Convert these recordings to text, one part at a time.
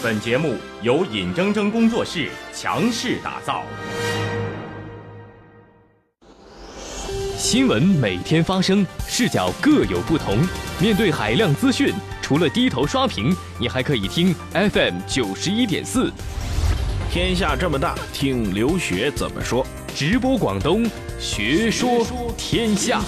本节目由尹铮铮工作室强势打造。新闻每天发生，视角各有不同。面对海量资讯，除了低头刷屏，你还可以听 FM 九十一点四。天下这么大，听刘学怎么说。直播广东，学说天下。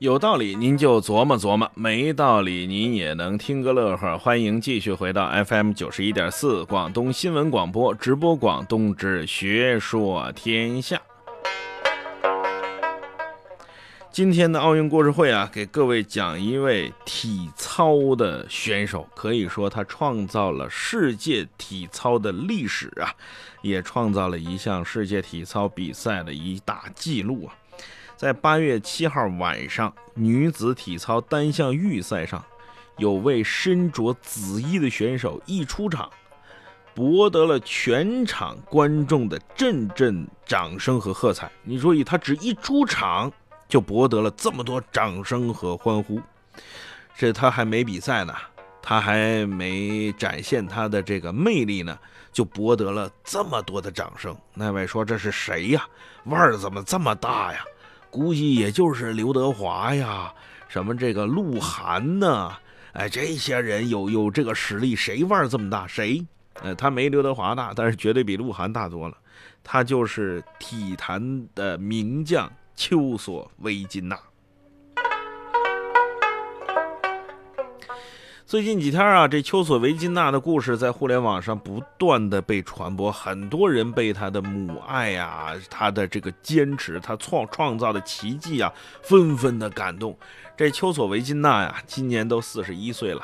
有道理您就琢磨琢磨，没道理您也能听个乐呵。欢迎继续回到 FM 九十一点四广东新闻广播直播广东之学说天下。今天的奥运故事会啊，给各位讲一位体操的选手，可以说他创造了世界体操的历史啊，也创造了一项世界体操比赛的一大纪录啊。在八月七号晚上，女子体操单项预赛上，有位身着紫衣的选手一出场，博得了全场观众的阵阵掌声和喝彩。你注意，他只一出场就博得了这么多掌声和欢呼，这他还没比赛呢，他还没展现他的这个魅力呢，就博得了这么多的掌声。那位说：“这是谁呀？腕儿怎么这么大呀？”估计也就是刘德华呀，什么这个鹿晗呐？哎，这些人有有这个实力，谁腕这么大？谁？呃，他没刘德华大，但是绝对比鹿晗大多了。他就是体坛的名将丘索维金娜。最近几天啊，这丘索维金娜的故事在互联网上不断的被传播，很多人被她的母爱呀、她的这个坚持、她创创造的奇迹啊，纷纷的感动。这丘索维金娜呀，今年都四十一岁了。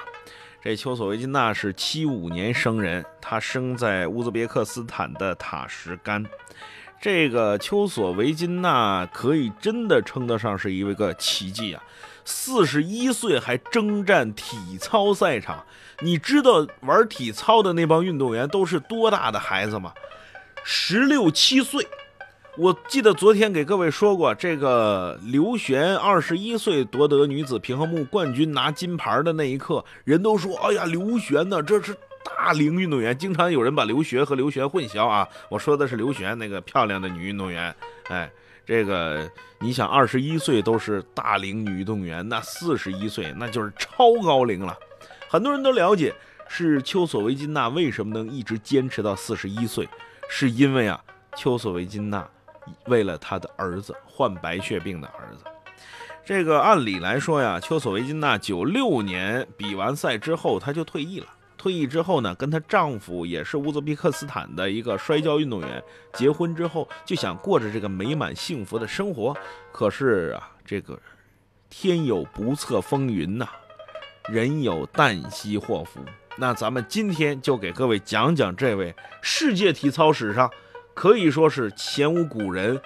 这丘索维金娜是七五年生人，她生在乌兹别克斯坦的塔什干。这个丘索维金娜可以真的称得上是一个奇迹啊！四十一岁还征战体操赛场，你知道玩体操的那帮运动员都是多大的孩子吗？十六七岁。我记得昨天给各位说过，这个刘璇二十一岁夺得女子平衡木冠军拿金牌的那一刻，人都说：“哎呀，刘璇呢？这是大龄运动员。”经常有人把刘璇和刘璇混淆啊。我说的是刘璇那个漂亮的女运动员，哎。这个，你想，二十一岁都是大龄女运动员，那四十一岁那就是超高龄了。很多人都了解，是丘索维金娜为什么能一直坚持到四十一岁，是因为啊，丘索维金娜为了她的儿子患白血病的儿子。这个按理来说呀，丘索维金娜九六年比完赛之后，她就退役了。退役之后呢，跟她丈夫也是乌兹别克斯坦的一个摔跤运动员结婚之后，就想过着这个美满幸福的生活。可是啊，这个天有不测风云呐，人有旦夕祸福。那咱们今天就给各位讲讲这位世界体操史上可以说是前无古人，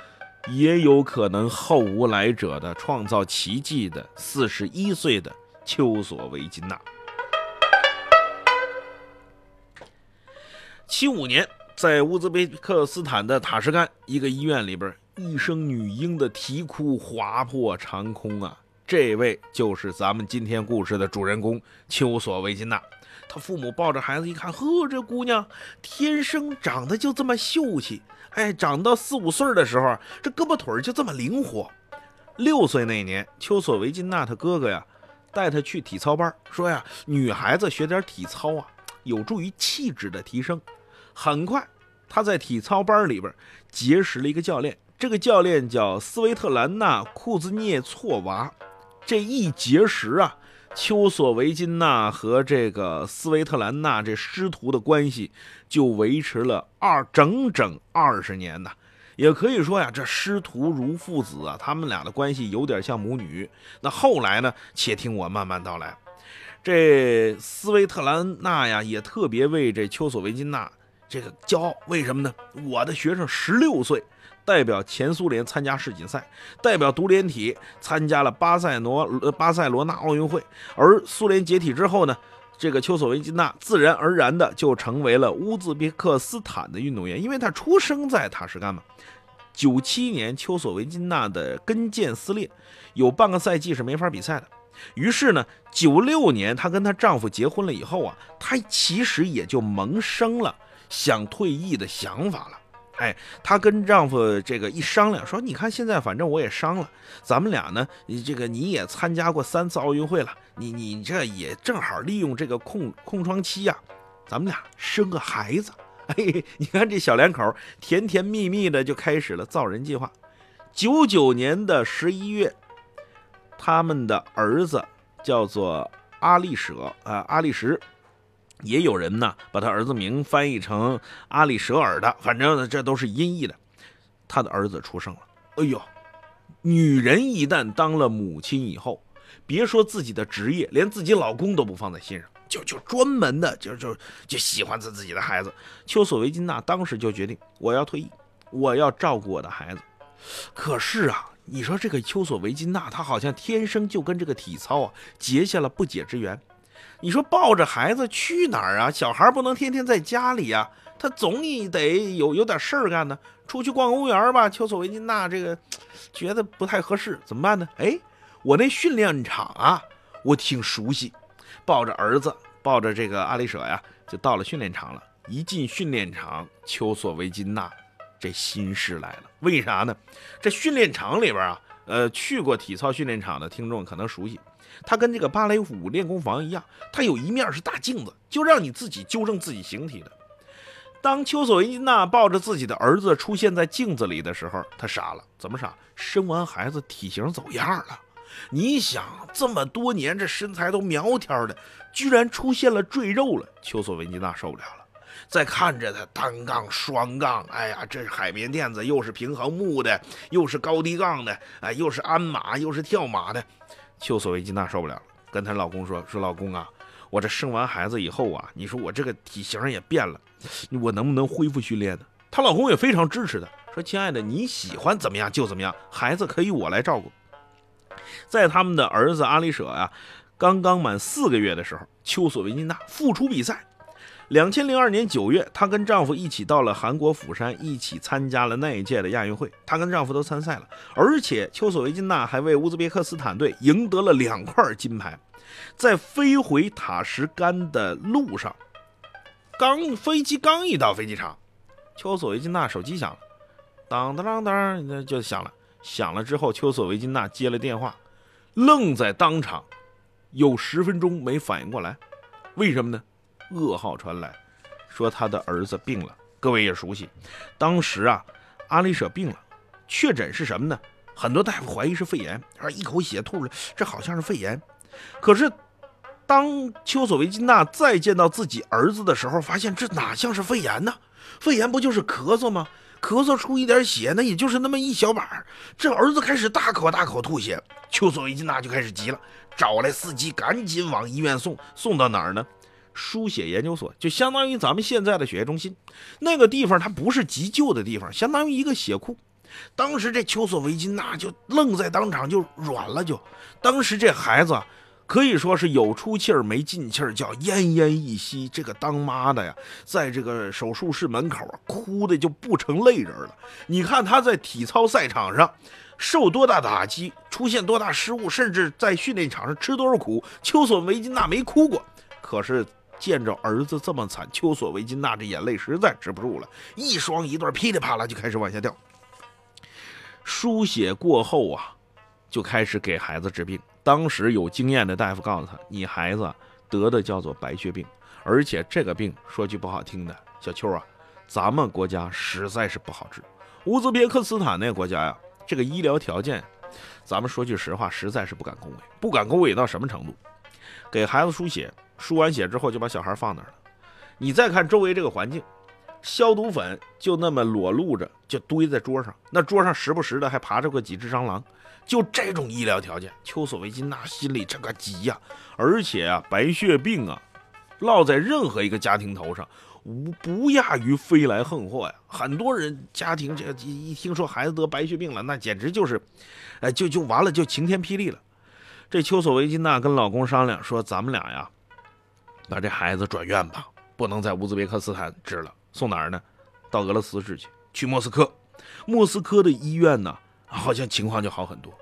也有可能后无来者的创造奇迹的四十一岁的丘索维金娜。七五年，在乌兹别克斯坦的塔什干一个医院里边，一声女婴的啼哭划破长空啊！这位就是咱们今天故事的主人公丘索维金娜。她父母抱着孩子一看，呵，这姑娘天生长得就这么秀气，哎，长到四五岁的时候，这胳膊腿就这么灵活。六岁那年，丘索维金娜她哥哥呀，带她去体操班，说呀，女孩子学点体操啊，有助于气质的提升。很快，他在体操班里边结识了一个教练，这个教练叫斯维特兰娜·库兹涅措娃。这一结识啊，丘索维金娜和这个斯维特兰娜这师徒的关系就维持了二整整二十年呐。也可以说呀，这师徒如父子啊，他们俩的关系有点像母女。那后来呢？且听我慢慢道来。这斯维特兰娜呀，也特别为这丘索维金娜。这个骄傲，为什么呢？我的学生十六岁，代表前苏联参加世锦赛，代表独联体参加了巴塞罗巴塞罗那奥运会。而苏联解体之后呢，这个丘索维金娜自然而然的就成为了乌兹别克斯坦的运动员，因为她出生在塔什干嘛。九七年，丘索维金娜的跟腱撕裂，有半个赛季是没法比赛的。于是呢，九六年她跟她丈夫结婚了以后啊，她其实也就萌生了想退役的想法了。哎，她跟丈夫这个一商量，说：“你看现在反正我也伤了，咱们俩呢，你这个你也参加过三次奥运会了，你你这也正好利用这个空空窗期呀，咱们俩生个孩子。”哎，你看这小两口甜甜蜜蜜的就开始了造人计划。九九年的十一月，他们的儿子叫做阿力舍啊，阿力什，也有人呢把他儿子名翻译成阿里舍尔的，反正这都是音译的。他的儿子出生了。哎呦，女人一旦当了母亲以后，别说自己的职业，连自己老公都不放在心上。就就专门的就就就喜欢自自己的孩子，丘索维金娜当时就决定我要退役，我要照顾我的孩子。可是啊，你说这个丘索维金娜，她好像天生就跟这个体操啊结下了不解之缘。你说抱着孩子去哪儿啊？小孩不能天天在家里呀，他总得有有点事儿干呢。出去逛公园吧，丘索维金娜这个觉得不太合适，怎么办呢？哎，我那训练场啊，我挺熟悉。抱着儿子，抱着这个阿里舍呀，就到了训练场了。一进训练场，丘索维金娜这心事来了。为啥呢？这训练场里边啊，呃，去过体操训练场的听众可能熟悉，它跟这个芭蕾舞练功房一样，它有一面是大镜子，就让你自己纠正自己形体的。当丘索维金娜抱着自己的儿子出现在镜子里的时候，她傻了。怎么傻？生完孩子体型走样了。你想这么多年，这身材都苗条的，居然出现了赘肉了。丘索维金娜受不了了，再看着他单杠、双杠，哎呀，这是海绵垫子，又是平衡木的，又是高低杠的，哎，又是鞍马，又是跳马的。丘索维金娜受不了了，跟她老公说：“说老公啊，我这生完孩子以后啊，你说我这个体型也变了，我能不能恢复训练呢？”她老公也非常支持她，说：“亲爱的，你喜欢怎么样就怎么样，孩子可以我来照顾。”在他们的儿子阿里舍啊刚刚满四个月的时候，丘索维金娜复出比赛。两千零二年九月，她跟丈夫一起到了韩国釜山，一起参加了那一届的亚运会。她跟丈夫都参赛了，而且丘索维金娜还为乌兹别克斯坦队赢得了两块金牌。在飞回塔什干的路上，刚飞机刚一到飞机场，丘索维金娜手机响了，当当当当，那就响了。响了之后，丘索维金娜接了电话。愣在当场，有十分钟没反应过来，为什么呢？噩耗传来，说他的儿子病了。各位也熟悉，当时啊，阿里舍病了，确诊是什么呢？很多大夫怀疑是肺炎，而一口血吐了，这好像是肺炎。可是，当丘索维金娜再见到自己儿子的时候，发现这哪像是肺炎呢？肺炎不就是咳嗽吗？咳嗽出一点血，那也就是那么一小把。这儿子开始大口大口吐血，丘索维金娜就开始急了，找来司机赶紧往医院送。送到哪儿呢？输血研究所，就相当于咱们现在的血液中心。那个地方它不是急救的地方，相当于一个血库。当时这丘索维金娜就愣在当场，就软了。就当时这孩子。可以说是有出气儿没进气儿，叫奄奄一息。这个当妈的呀，在这个手术室门口啊，哭的就不成泪人了。你看他在体操赛场上受多大打击，出现多大失误，甚至在训练场上吃多少苦，丘索维金娜没哭过。可是见着儿子这么惨，丘索维金娜这眼泪实在止不住了，一双一对噼里啪啦就开始往下掉。输血过后啊，就开始给孩子治病。当时有经验的大夫告诉他：“你孩子得的叫做白血病，而且这个病说句不好听的，小秋啊，咱们国家实在是不好治。乌兹别克斯坦那个国家呀，这个医疗条件，咱们说句实话，实在是不敢恭维。不敢恭维到什么程度？给孩子输血，输完血之后就把小孩放那儿了。你再看周围这个环境，消毒粉就那么裸露着，就堆在桌上，那桌上时不时的还爬着个几只蟑螂。”就这种医疗条件，丘索维金娜心里这个急呀！而且啊，白血病啊，落在任何一个家庭头上，无不亚于飞来横祸呀。很多人家庭这一听说孩子得白血病了，那简直就是，哎，就就完了，就晴天霹雳了。这丘索维金娜跟老公商量说：“咱们俩呀，把这孩子转院吧，不能在乌兹别克斯坦治了，送哪儿呢？到俄罗斯治去，去莫斯科。”莫斯科的医院呢，好像情况就好很多。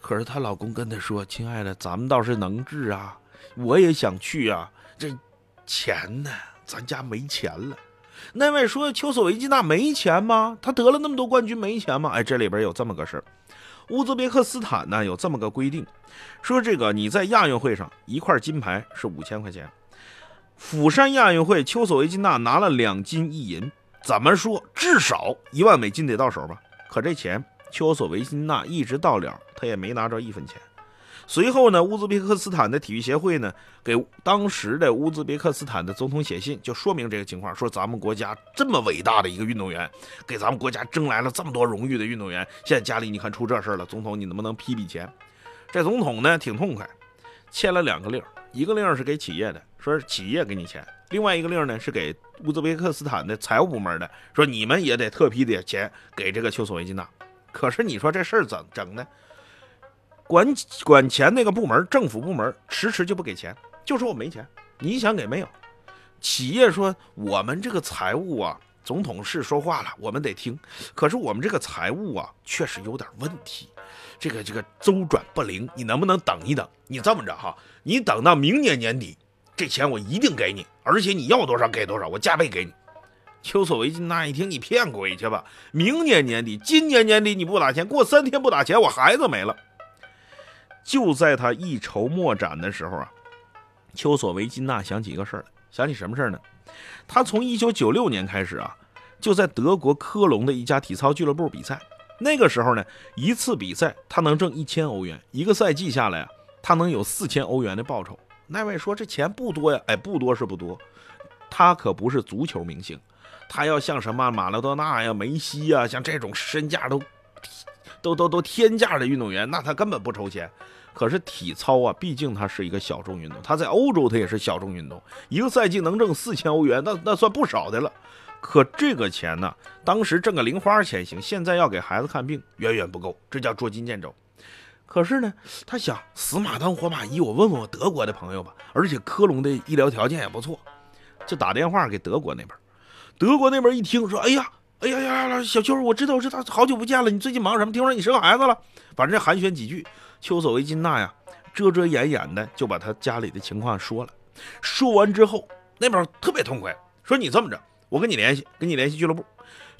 可是她老公跟她说：“亲爱的，咱们倒是能治啊，我也想去啊，这钱呢，咱家没钱了。”那位说：“丘索维金娜没钱吗？她得了那么多冠军，没钱吗？”哎，这里边有这么个事儿。乌兹别克斯坦呢有这么个规定，说这个你在亚运会上一块金牌是五千块钱。釜山亚运会，丘索维金娜拿了两金一银，怎么说至少一万美金得到手吧？可这钱丘索维金娜一直到了，他也没拿着一分钱。随后呢，乌兹别克斯坦的体育协会呢，给当时的乌兹别克斯坦的总统写信，就说明这个情况，说咱们国家这么伟大的一个运动员，给咱们国家争来了这么多荣誉的运动员，现在家里你看出这事了，总统你能不能批笔钱？这总统呢挺痛快，签了两个令，一个令是给企业的，说是企业给你钱；另外一个令呢是给乌兹别克斯坦的财务部门的，说你们也得特批点钱给这个丘索维金娜。可是你说这事儿怎整呢？管管钱那个部门，政府部门迟迟就不给钱，就说我没钱。你想给没有？企业说我们这个财务啊，总统是说话了，我们得听。可是我们这个财务啊，确实有点问题，这个这个周转不灵。你能不能等一等？你这么着哈，你等到明年年底，这钱我一定给你，而且你要多少给多少，我加倍给你。丘索维金娜一听，你骗鬼去吧！明年年底，今年年底你不打钱，过三天不打钱，我孩子没了。就在他一筹莫展的时候啊，丘索维金娜想起一个事儿，想起什么事儿呢？他从一九九六年开始啊，就在德国科隆的一家体操俱乐部比赛。那个时候呢，一次比赛他能挣一千欧元，一个赛季下来啊，他能有四千欧元的报酬。那位说这钱不多呀，哎，不多是不多，他可不是足球明星，他要像什么马拉多纳呀、梅西呀，像这种身价都都都都天价的运动员，那他根本不抽钱。可是体操啊，毕竟它是一个小众运动，它在欧洲它也是小众运动，一个赛季能挣四千欧元，那那算不少的了。可这个钱呢，当时挣个零花钱行，现在要给孩子看病远远不够，这叫捉襟见肘。可是呢，他想死马当活马医，我问问我德国的朋友吧，而且科隆的医疗条件也不错，就打电话给德国那边。德国那边一听说，哎呀，哎呀呀呀，小秋，我知道，我知道，好久不见了，你最近忙什么？听说你生孩子了，反正寒暄几句。丘索维金娜呀，遮遮掩掩的就把他家里的情况说了。说完之后，那边特别痛快，说：“你这么着，我跟你联系，跟你联系俱乐部。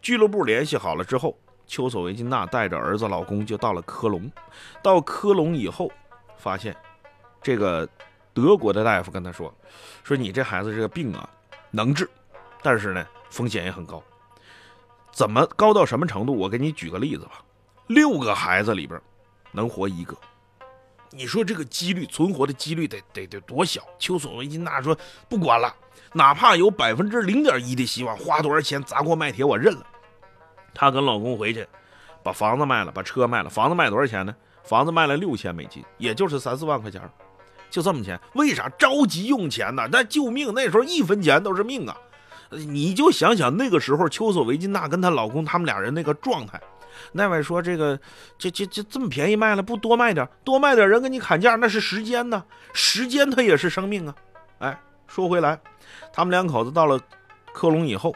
俱乐部联系好了之后，丘索维金娜带着儿子、老公就到了科隆。到科隆以后，发现这个德国的大夫跟他说：‘说你这孩子这个病啊，能治，但是呢，风险也很高。怎么高到什么程度？我给你举个例子吧。六个孩子里边。’能活一个，你说这个几率存活的几率得得得多小？丘索维金娜说：“不管了，哪怕有百分之零点一的希望，花多少钱砸锅卖铁我认了。”她跟老公回去，把房子卖了，把车卖了。房子卖多少钱呢？房子卖了六千美金，也就是三四万块钱，就这么钱。为啥着急用钱呢？那救命，那时候一分钱都是命啊！你就想想那个时候，丘索维金娜跟她老公他们俩人那个状态。那位说：“这个，这这这这么便宜卖了，不多卖点，多卖点，人给你砍价，那是时间呢，时间它也是生命啊。”哎，说回来，他们两口子到了科隆以后，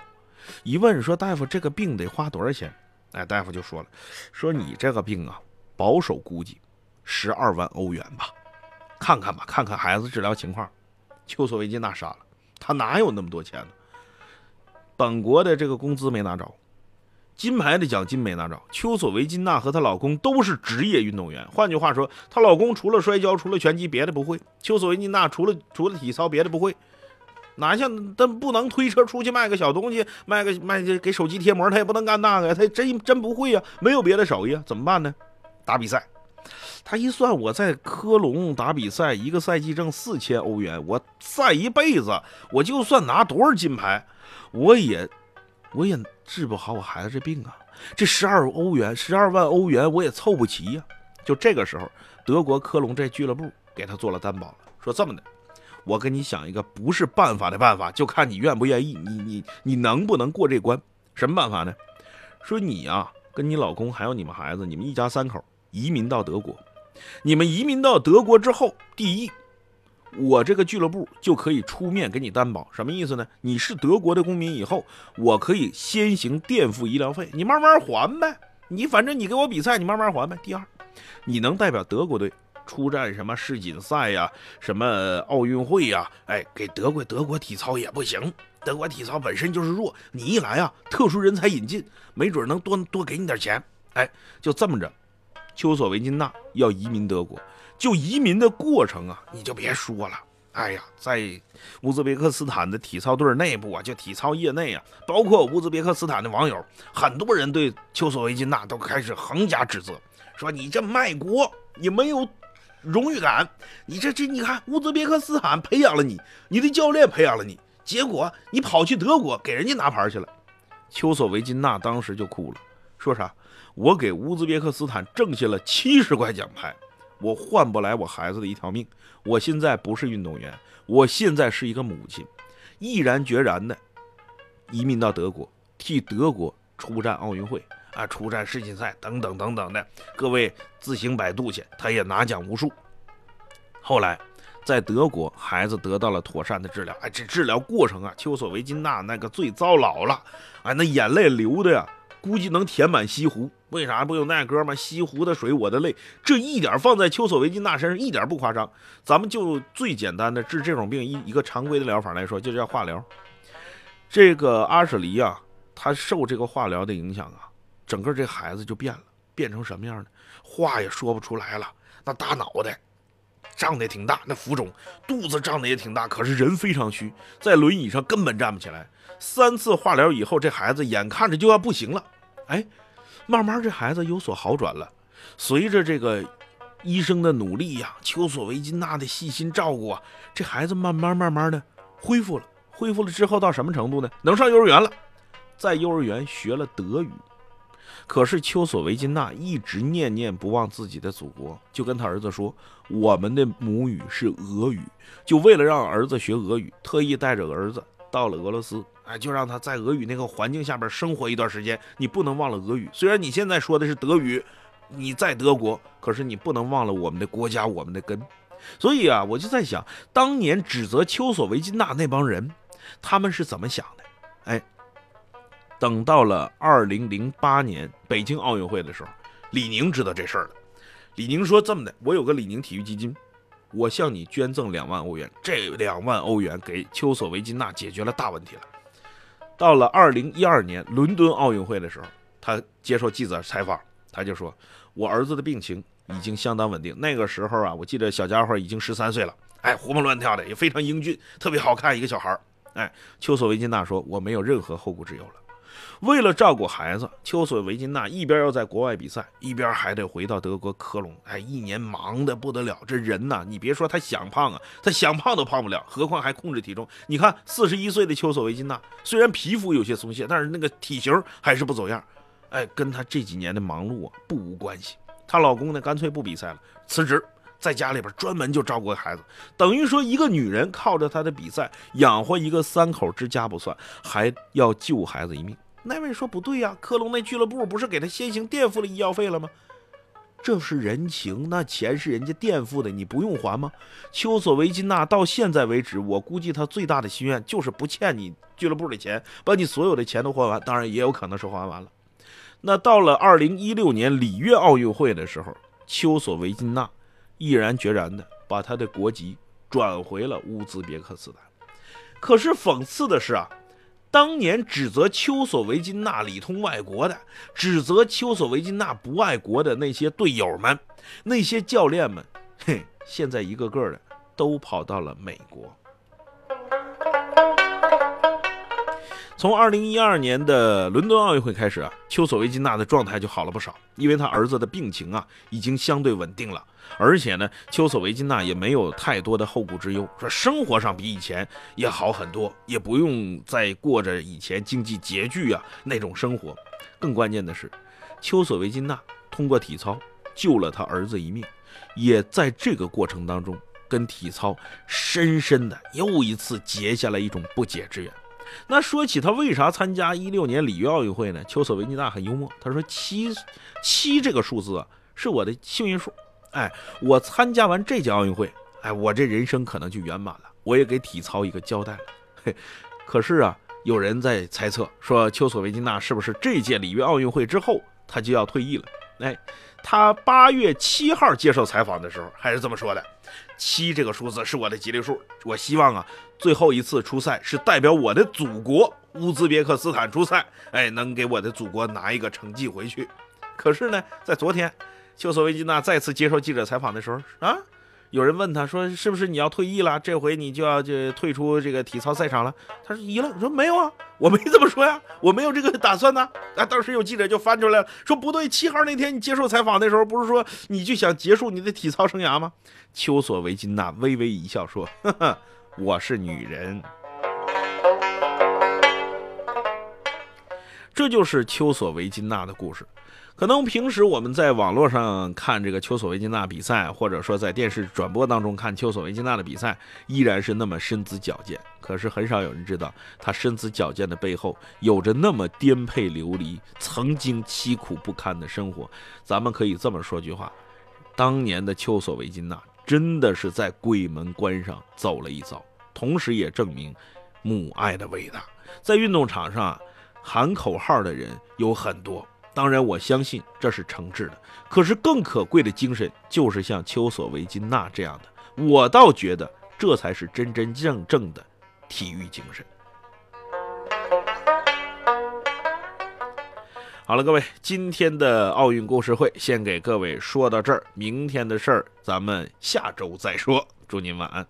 一问说：“大夫，这个病得花多少钱？”哎，大夫就说了：“说你这个病啊，保守估计十二万欧元吧，看看吧，看看孩子治疗情况。”丘索维金娜傻了，他哪有那么多钱呢？本国的这个工资没拿着。金牌的奖金没拿着。丘索维金娜和她老公都是职业运动员，换句话说，她老公除了摔跤，除了拳击，别的不会。丘索维金娜除了除了体操，别的不会。哪像她不能推车出去卖个小东西，卖个卖给手机贴膜，他也不能干那个呀，她真真不会呀，没有别的手艺啊，怎么办呢？打比赛。他一算，我在科隆打比赛，一个赛季挣四千欧元，我赛一辈子，我就算拿多少金牌，我也。我也治不好我孩子这病啊！这十二欧元、十二万欧元我也凑不齐呀。就这个时候，德国科隆这俱乐部给他做了担保了，说这么的，我给你想一个不是办法的办法，就看你愿不愿意，你你你能不能过这关？什么办法呢？说你呀，跟你老公还有你们孩子，你们一家三口移民到德国。你们移民到德国之后，第一，我这个俱乐部就可以出面给你担保，什么意思呢？你是德国的公民以后，我可以先行垫付医疗费，你慢慢还呗。你反正你给我比赛，你慢慢还呗。第二，你能代表德国队出战什么世锦赛呀，什么奥运会呀？哎，给德国德国体操也不行，德国体操本身就是弱，你一来啊，特殊人才引进，没准能多多给你点钱。哎，就这么着，丘索维金娜要移民德国。就移民的过程啊，你就别说了。哎呀，在乌兹别克斯坦的体操队内部啊，就体操业内啊，包括乌兹别克斯坦的网友，很多人对丘索维金娜都开始横加指责，说你这卖国，你没有荣誉感，你这这你看乌兹别克斯坦培养了你，你的教练培养了你，结果你跑去德国给人家拿牌去了。丘索维金娜当时就哭了，说啥？我给乌兹别克斯坦挣下了七十块奖牌。我换不来我孩子的一条命。我现在不是运动员，我现在是一个母亲，毅然决然的移民到德国，替德国出战奥运会啊，出战世锦赛等等等等的。各位自行百度去，他也拿奖无数。后来在德国，孩子得到了妥善的治疗。哎，这治疗过程啊，丘索维金娜那个最糟老了，哎，那眼泪流的呀。估计能填满西湖，为啥不有那歌吗？西湖的水，我的泪，这一点放在丘索维金娜身上一点不夸张。咱们就最简单的治这种病一一个常规的疗法来说，就叫化疗。这个阿舍离啊，他受这个化疗的影响啊，整个这孩子就变了，变成什么样呢？话也说不出来了，那大脑袋胀得挺大，那浮肿，肚子胀得也挺大，可是人非常虚，在轮椅上根本站不起来。三次化疗以后，这孩子眼看着就要不行了。哎，慢慢这孩子有所好转了。随着这个医生的努力呀，丘索维金娜的细心照顾啊，这孩子慢慢慢慢的恢复了。恢复了之后到什么程度呢？能上幼儿园了，在幼儿园学了德语。可是丘索维金娜一直念念不忘自己的祖国，就跟他儿子说：“我们的母语是俄语。”就为了让儿子学俄语，特意带着儿子到了俄罗斯。哎，就让他在俄语那个环境下边生活一段时间。你不能忘了俄语，虽然你现在说的是德语，你在德国，可是你不能忘了我们的国家，我们的根。所以啊，我就在想，当年指责丘索维金娜那帮人，他们是怎么想的？等到了二零零八年北京奥运会的时候，李宁知道这事儿了。李宁说：“这么的，我有个李宁体育基金。”我向你捐赠两万欧元，这两万欧元给丘索维金娜解决了大问题了。到了二零一二年伦敦奥运会的时候，他接受记者采访，他就说：“我儿子的病情已经相当稳定。那个时候啊，我记得小家伙已经十三岁了，哎，活蹦乱跳的，也非常英俊，特别好看一个小孩儿。”哎，丘索维金娜说：“我没有任何后顾之忧了。”为了照顾孩子，丘索维金娜一边要在国外比赛，一边还得回到德国科隆。哎，一年忙得不得了。这人呐，你别说他想胖啊，他想胖都胖不了，何况还控制体重。你看，四十一岁的丘索维金娜，虽然皮肤有些松懈，但是那个体型还是不走样。哎，跟她这几年的忙碌啊不无关系。她老公呢，干脆不比赛了，辞职，在家里边专门就照顾孩子。等于说，一个女人靠着她的比赛养活一个三口之家不算，还要救孩子一命。那位说不对呀，科隆那俱乐部不是给他先行垫付了医药费了吗？这是人情，那钱是人家垫付的，你不用还吗？丘索维金娜到现在为止，我估计他最大的心愿就是不欠你俱乐部的钱，把你所有的钱都还完。当然也有可能是还完了。那到了二零一六年里约奥运会的时候，丘索维金娜毅然决然的把他的国籍转回了乌兹别克斯坦。可是讽刺的是啊。当年指责丘索维金娜里通外国的，指责丘索维金娜不爱国的那些队友们，那些教练们，嘿，现在一个个的都跑到了美国。从二零一二年的伦敦奥运会开始啊，丘索维金娜的状态就好了不少，因为她儿子的病情啊已经相对稳定了，而且呢，丘索维金娜也没有太多的后顾之忧，说生活上比以前也好很多，也不用再过着以前经济拮据啊那种生活。更关键的是，丘索维金娜通过体操救了他儿子一命，也在这个过程当中跟体操深深的又一次结下了一种不解之缘。那说起他为啥参加一六年里约奥运会呢？丘索维金娜很幽默，他说七七这个数字啊是我的幸运数，哎，我参加完这届奥运会，哎，我这人生可能就圆满了，我也给体操一个交代了。嘿，可是啊，有人在猜测说，丘索维金娜是不是这届里约奥运会之后，她就要退役了？哎，她八月七号接受采访的时候还是这么说的：“七这个数字是我的吉利数，我希望啊，最后一次出赛是代表我的祖国乌兹别克斯坦出赛，哎，能给我的祖国拿一个成绩回去。”可是呢，在昨天，丘索维金娜再次接受记者采访的时候啊。有人问他说：“是不是你要退役了？这回你就要就退出这个体操赛场了？”他说：“一愣，说没有啊，我没这么说呀，我没有这个打算呢。”啊，当时有记者就翻出来了，说：“不对，七号那天你接受采访的时候，不是说你就想结束你的体操生涯吗？”丘索维金娜微微一笑说：“呵呵，我是女人。”这就是丘索维金娜的故事。可能平时我们在网络上看这个丘索维金娜比赛，或者说在电视转播当中看丘索维金娜的比赛，依然是那么身姿矫健。可是很少有人知道，她身姿矫健的背后有着那么颠沛流离、曾经凄苦不堪的生活。咱们可以这么说句话：当年的丘索维金娜真的是在鬼门关上走了一遭，同时也证明母爱的伟大。在运动场上喊口号的人有很多。当然，我相信这是诚挚的。可是更可贵的精神，就是像丘索维金娜这样的。我倒觉得，这才是真真正正的体育精神。好了，各位，今天的奥运故事会先给各位说到这儿，明天的事儿咱们下周再说。祝您晚安。